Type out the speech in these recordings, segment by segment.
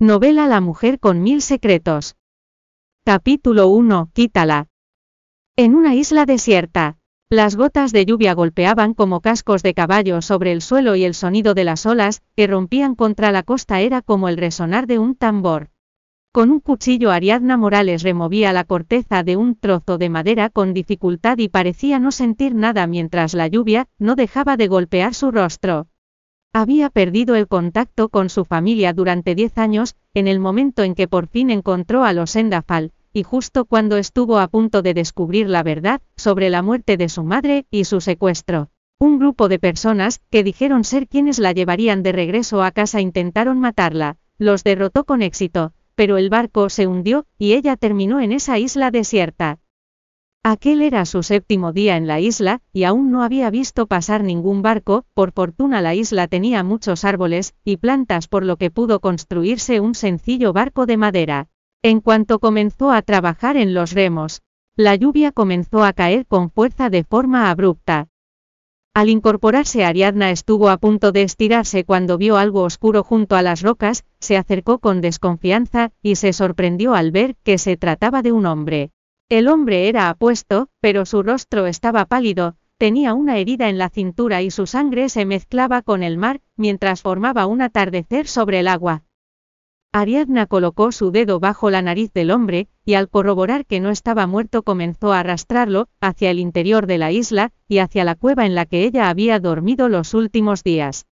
Novela La mujer con mil secretos. Capítulo 1. Quítala. En una isla desierta. Las gotas de lluvia golpeaban como cascos de caballo sobre el suelo y el sonido de las olas, que rompían contra la costa era como el resonar de un tambor. Con un cuchillo Ariadna Morales removía la corteza de un trozo de madera con dificultad y parecía no sentir nada mientras la lluvia no dejaba de golpear su rostro. Había perdido el contacto con su familia durante diez años, en el momento en que por fin encontró a los Endafal, y justo cuando estuvo a punto de descubrir la verdad sobre la muerte de su madre y su secuestro. Un grupo de personas, que dijeron ser quienes la llevarían de regreso a casa intentaron matarla, los derrotó con éxito, pero el barco se hundió, y ella terminó en esa isla desierta. Aquel era su séptimo día en la isla, y aún no había visto pasar ningún barco, por fortuna la isla tenía muchos árboles y plantas por lo que pudo construirse un sencillo barco de madera. En cuanto comenzó a trabajar en los remos, la lluvia comenzó a caer con fuerza de forma abrupta. Al incorporarse Ariadna estuvo a punto de estirarse cuando vio algo oscuro junto a las rocas, se acercó con desconfianza, y se sorprendió al ver que se trataba de un hombre. El hombre era apuesto, pero su rostro estaba pálido, tenía una herida en la cintura y su sangre se mezclaba con el mar, mientras formaba un atardecer sobre el agua. Ariadna colocó su dedo bajo la nariz del hombre, y al corroborar que no estaba muerto comenzó a arrastrarlo, hacia el interior de la isla, y hacia la cueva en la que ella había dormido los últimos días.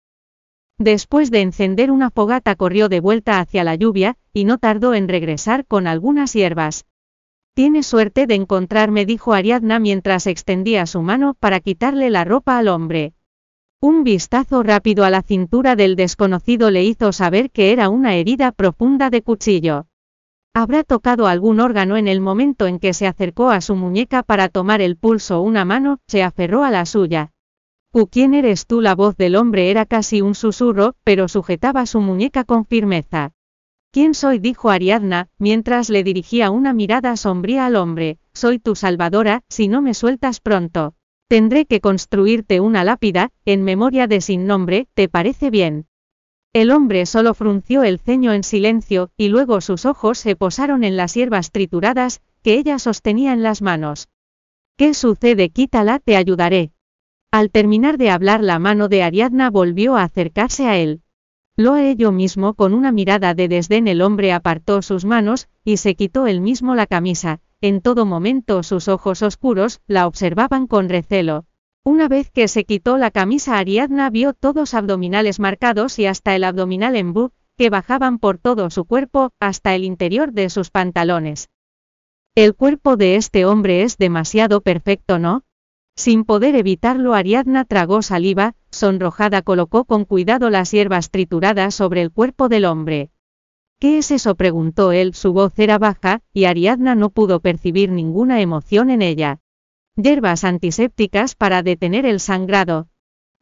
Después de encender una fogata corrió de vuelta hacia la lluvia, y no tardó en regresar con algunas hierbas. Tiene suerte de encontrarme, dijo Ariadna mientras extendía su mano para quitarle la ropa al hombre. Un vistazo rápido a la cintura del desconocido le hizo saber que era una herida profunda de cuchillo. Habrá tocado algún órgano en el momento en que se acercó a su muñeca para tomar el pulso. Una mano se aferró a la suya. ¿Quién eres tú? La voz del hombre era casi un susurro, pero sujetaba su muñeca con firmeza. ¿Quién soy? dijo Ariadna, mientras le dirigía una mirada sombría al hombre, soy tu salvadora, si no me sueltas pronto. Tendré que construirte una lápida, en memoria de sin nombre, ¿te parece bien? El hombre solo frunció el ceño en silencio, y luego sus ojos se posaron en las hierbas trituradas, que ella sostenía en las manos. ¿Qué sucede? Quítala, te ayudaré. Al terminar de hablar la mano de Ariadna volvió a acercarse a él. Lo haré yo mismo con una mirada de desdén el hombre apartó sus manos, y se quitó él mismo la camisa, en todo momento sus ojos oscuros, la observaban con recelo. Una vez que se quitó la camisa Ariadna vio todos abdominales marcados y hasta el abdominal en bu, que bajaban por todo su cuerpo, hasta el interior de sus pantalones. El cuerpo de este hombre es demasiado perfecto, ¿no? Sin poder evitarlo Ariadna tragó saliva, sonrojada colocó con cuidado las hierbas trituradas sobre el cuerpo del hombre. ¿Qué es eso? preguntó él, su voz era baja, y Ariadna no pudo percibir ninguna emoción en ella. Hierbas antisépticas para detener el sangrado.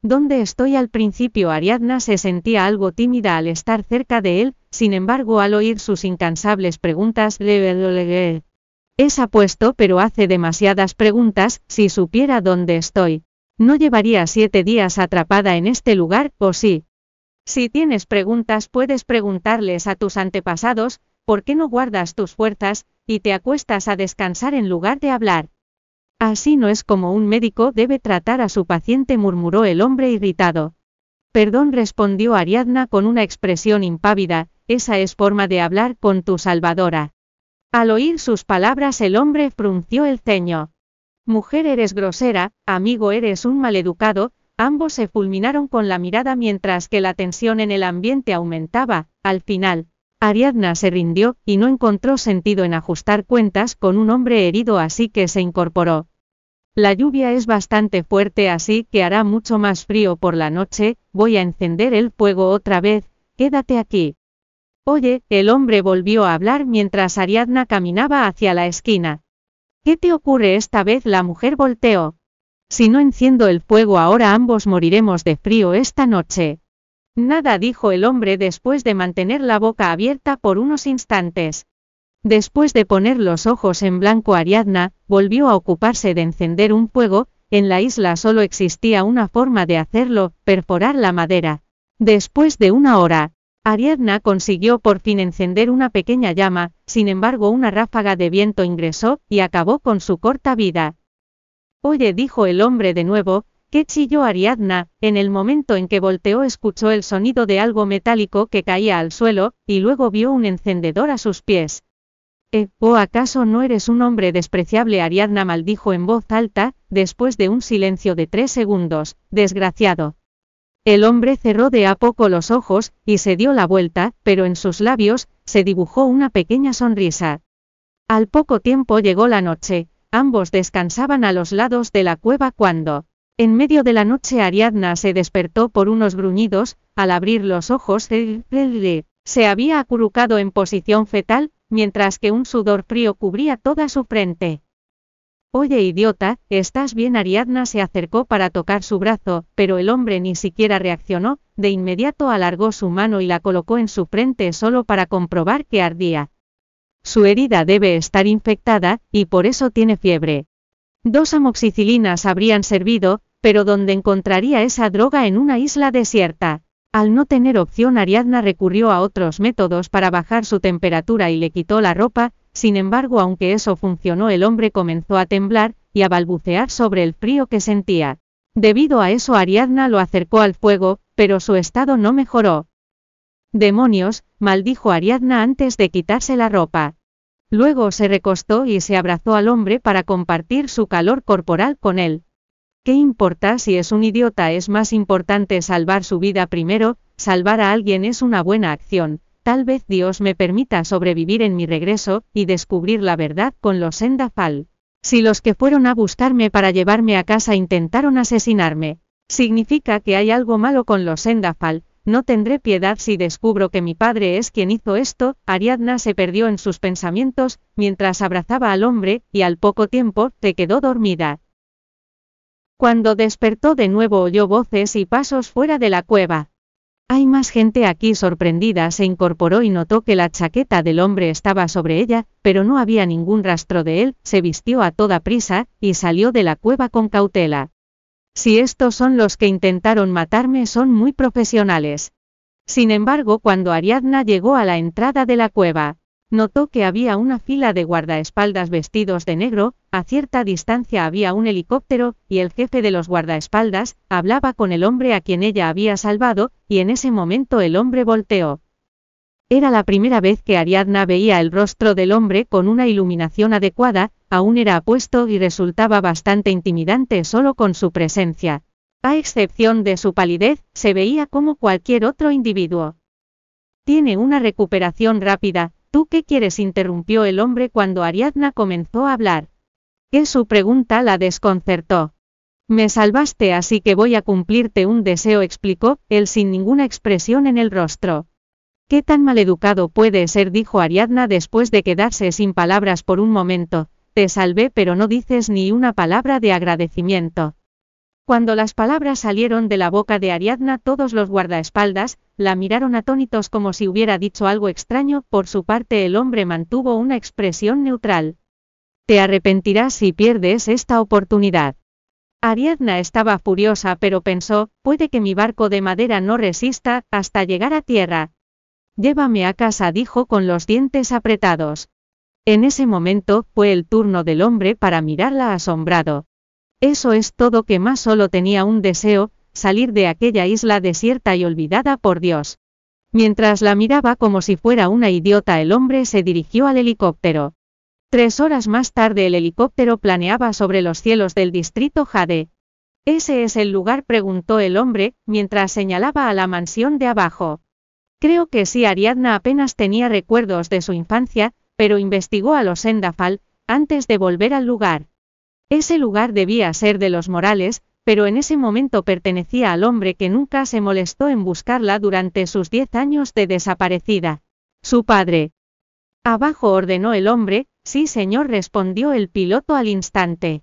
¿Dónde estoy al principio? Ariadna se sentía algo tímida al estar cerca de él, sin embargo al oír sus incansables preguntas, es apuesto pero hace demasiadas preguntas, si supiera dónde estoy. No llevaría siete días atrapada en este lugar, ¿o sí? Si tienes preguntas puedes preguntarles a tus antepasados, ¿por qué no guardas tus fuerzas, y te acuestas a descansar en lugar de hablar? Así no es como un médico debe tratar a su paciente, murmuró el hombre irritado. Perdón, respondió Ariadna con una expresión impávida, esa es forma de hablar con tu salvadora. Al oír sus palabras el hombre frunció el ceño. Mujer eres grosera, amigo eres un maleducado, ambos se fulminaron con la mirada mientras que la tensión en el ambiente aumentaba, al final. Ariadna se rindió, y no encontró sentido en ajustar cuentas con un hombre herido así que se incorporó. La lluvia es bastante fuerte así que hará mucho más frío por la noche, voy a encender el fuego otra vez, quédate aquí. Oye, el hombre volvió a hablar mientras Ariadna caminaba hacia la esquina. ¿Qué te ocurre esta vez? La mujer volteó. Si no enciendo el fuego ahora ambos moriremos de frío esta noche. Nada dijo el hombre después de mantener la boca abierta por unos instantes. Después de poner los ojos en blanco Ariadna, volvió a ocuparse de encender un fuego, en la isla solo existía una forma de hacerlo, perforar la madera. Después de una hora, Ariadna consiguió por fin encender una pequeña llama, sin embargo una ráfaga de viento ingresó, y acabó con su corta vida. Oye, dijo el hombre de nuevo, ¿qué chilló Ariadna? En el momento en que volteó escuchó el sonido de algo metálico que caía al suelo, y luego vio un encendedor a sus pies. ¿Eh, o acaso no eres un hombre despreciable? Ariadna maldijo en voz alta, después de un silencio de tres segundos, desgraciado. El hombre cerró de a poco los ojos, y se dio la vuelta, pero en sus labios, se dibujó una pequeña sonrisa. Al poco tiempo llegó la noche, ambos descansaban a los lados de la cueva cuando, en medio de la noche Ariadna se despertó por unos gruñidos, al abrir los ojos, se había acurrucado en posición fetal, mientras que un sudor frío cubría toda su frente. Oye idiota, ¿estás bien? Ariadna se acercó para tocar su brazo, pero el hombre ni siquiera reaccionó, de inmediato alargó su mano y la colocó en su frente solo para comprobar que ardía. Su herida debe estar infectada, y por eso tiene fiebre. Dos amoxicilinas habrían servido, pero ¿dónde encontraría esa droga en una isla desierta? Al no tener opción Ariadna recurrió a otros métodos para bajar su temperatura y le quitó la ropa, sin embargo, aunque eso funcionó, el hombre comenzó a temblar y a balbucear sobre el frío que sentía. Debido a eso, Ariadna lo acercó al fuego, pero su estado no mejoró. Demonios, maldijo Ariadna antes de quitarse la ropa. Luego se recostó y se abrazó al hombre para compartir su calor corporal con él. ¿Qué importa si es un idiota? Es más importante salvar su vida primero, salvar a alguien es una buena acción, Tal vez Dios me permita sobrevivir en mi regreso, y descubrir la verdad con los Endafal. Si los que fueron a buscarme para llevarme a casa intentaron asesinarme, significa que hay algo malo con los Endafal, no tendré piedad si descubro que mi padre es quien hizo esto, Ariadna se perdió en sus pensamientos, mientras abrazaba al hombre, y al poco tiempo, te quedó dormida. Cuando despertó de nuevo oyó voces y pasos fuera de la cueva. Hay más gente aquí sorprendida se incorporó y notó que la chaqueta del hombre estaba sobre ella, pero no había ningún rastro de él, se vistió a toda prisa, y salió de la cueva con cautela. Si estos son los que intentaron matarme son muy profesionales. Sin embargo, cuando Ariadna llegó a la entrada de la cueva, Notó que había una fila de guardaespaldas vestidos de negro, a cierta distancia había un helicóptero, y el jefe de los guardaespaldas, hablaba con el hombre a quien ella había salvado, y en ese momento el hombre volteó. Era la primera vez que Ariadna veía el rostro del hombre con una iluminación adecuada, aún era apuesto y resultaba bastante intimidante solo con su presencia. A excepción de su palidez, se veía como cualquier otro individuo. Tiene una recuperación rápida, ¿Tú qué quieres? interrumpió el hombre cuando Ariadna comenzó a hablar. Que su pregunta la desconcertó. Me salvaste así que voy a cumplirte un deseo, explicó, él sin ninguna expresión en el rostro. ¿Qué tan maleducado puede ser? dijo Ariadna después de quedarse sin palabras por un momento. Te salvé pero no dices ni una palabra de agradecimiento. Cuando las palabras salieron de la boca de Ariadna todos los guardaespaldas, la miraron atónitos como si hubiera dicho algo extraño, por su parte el hombre mantuvo una expresión neutral. Te arrepentirás si pierdes esta oportunidad. Ariadna estaba furiosa pero pensó, puede que mi barco de madera no resista, hasta llegar a tierra. Llévame a casa dijo con los dientes apretados. En ese momento, fue el turno del hombre para mirarla asombrado. Eso es todo que más solo tenía un deseo, salir de aquella isla desierta y olvidada por Dios. Mientras la miraba como si fuera una idiota el hombre se dirigió al helicóptero. Tres horas más tarde el helicóptero planeaba sobre los cielos del distrito Jade. ¿Ese es el lugar? preguntó el hombre, mientras señalaba a la mansión de abajo. Creo que sí, Ariadna apenas tenía recuerdos de su infancia, pero investigó a los Endafal, antes de volver al lugar. Ese lugar debía ser de los Morales, pero en ese momento pertenecía al hombre que nunca se molestó en buscarla durante sus diez años de desaparecida. Su padre. Abajo ordenó el hombre, sí señor respondió el piloto al instante.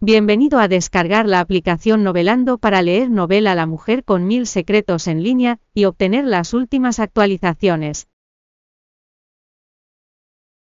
Bienvenido a descargar la aplicación Novelando para leer novela La mujer con mil secretos en línea, y obtener las últimas actualizaciones.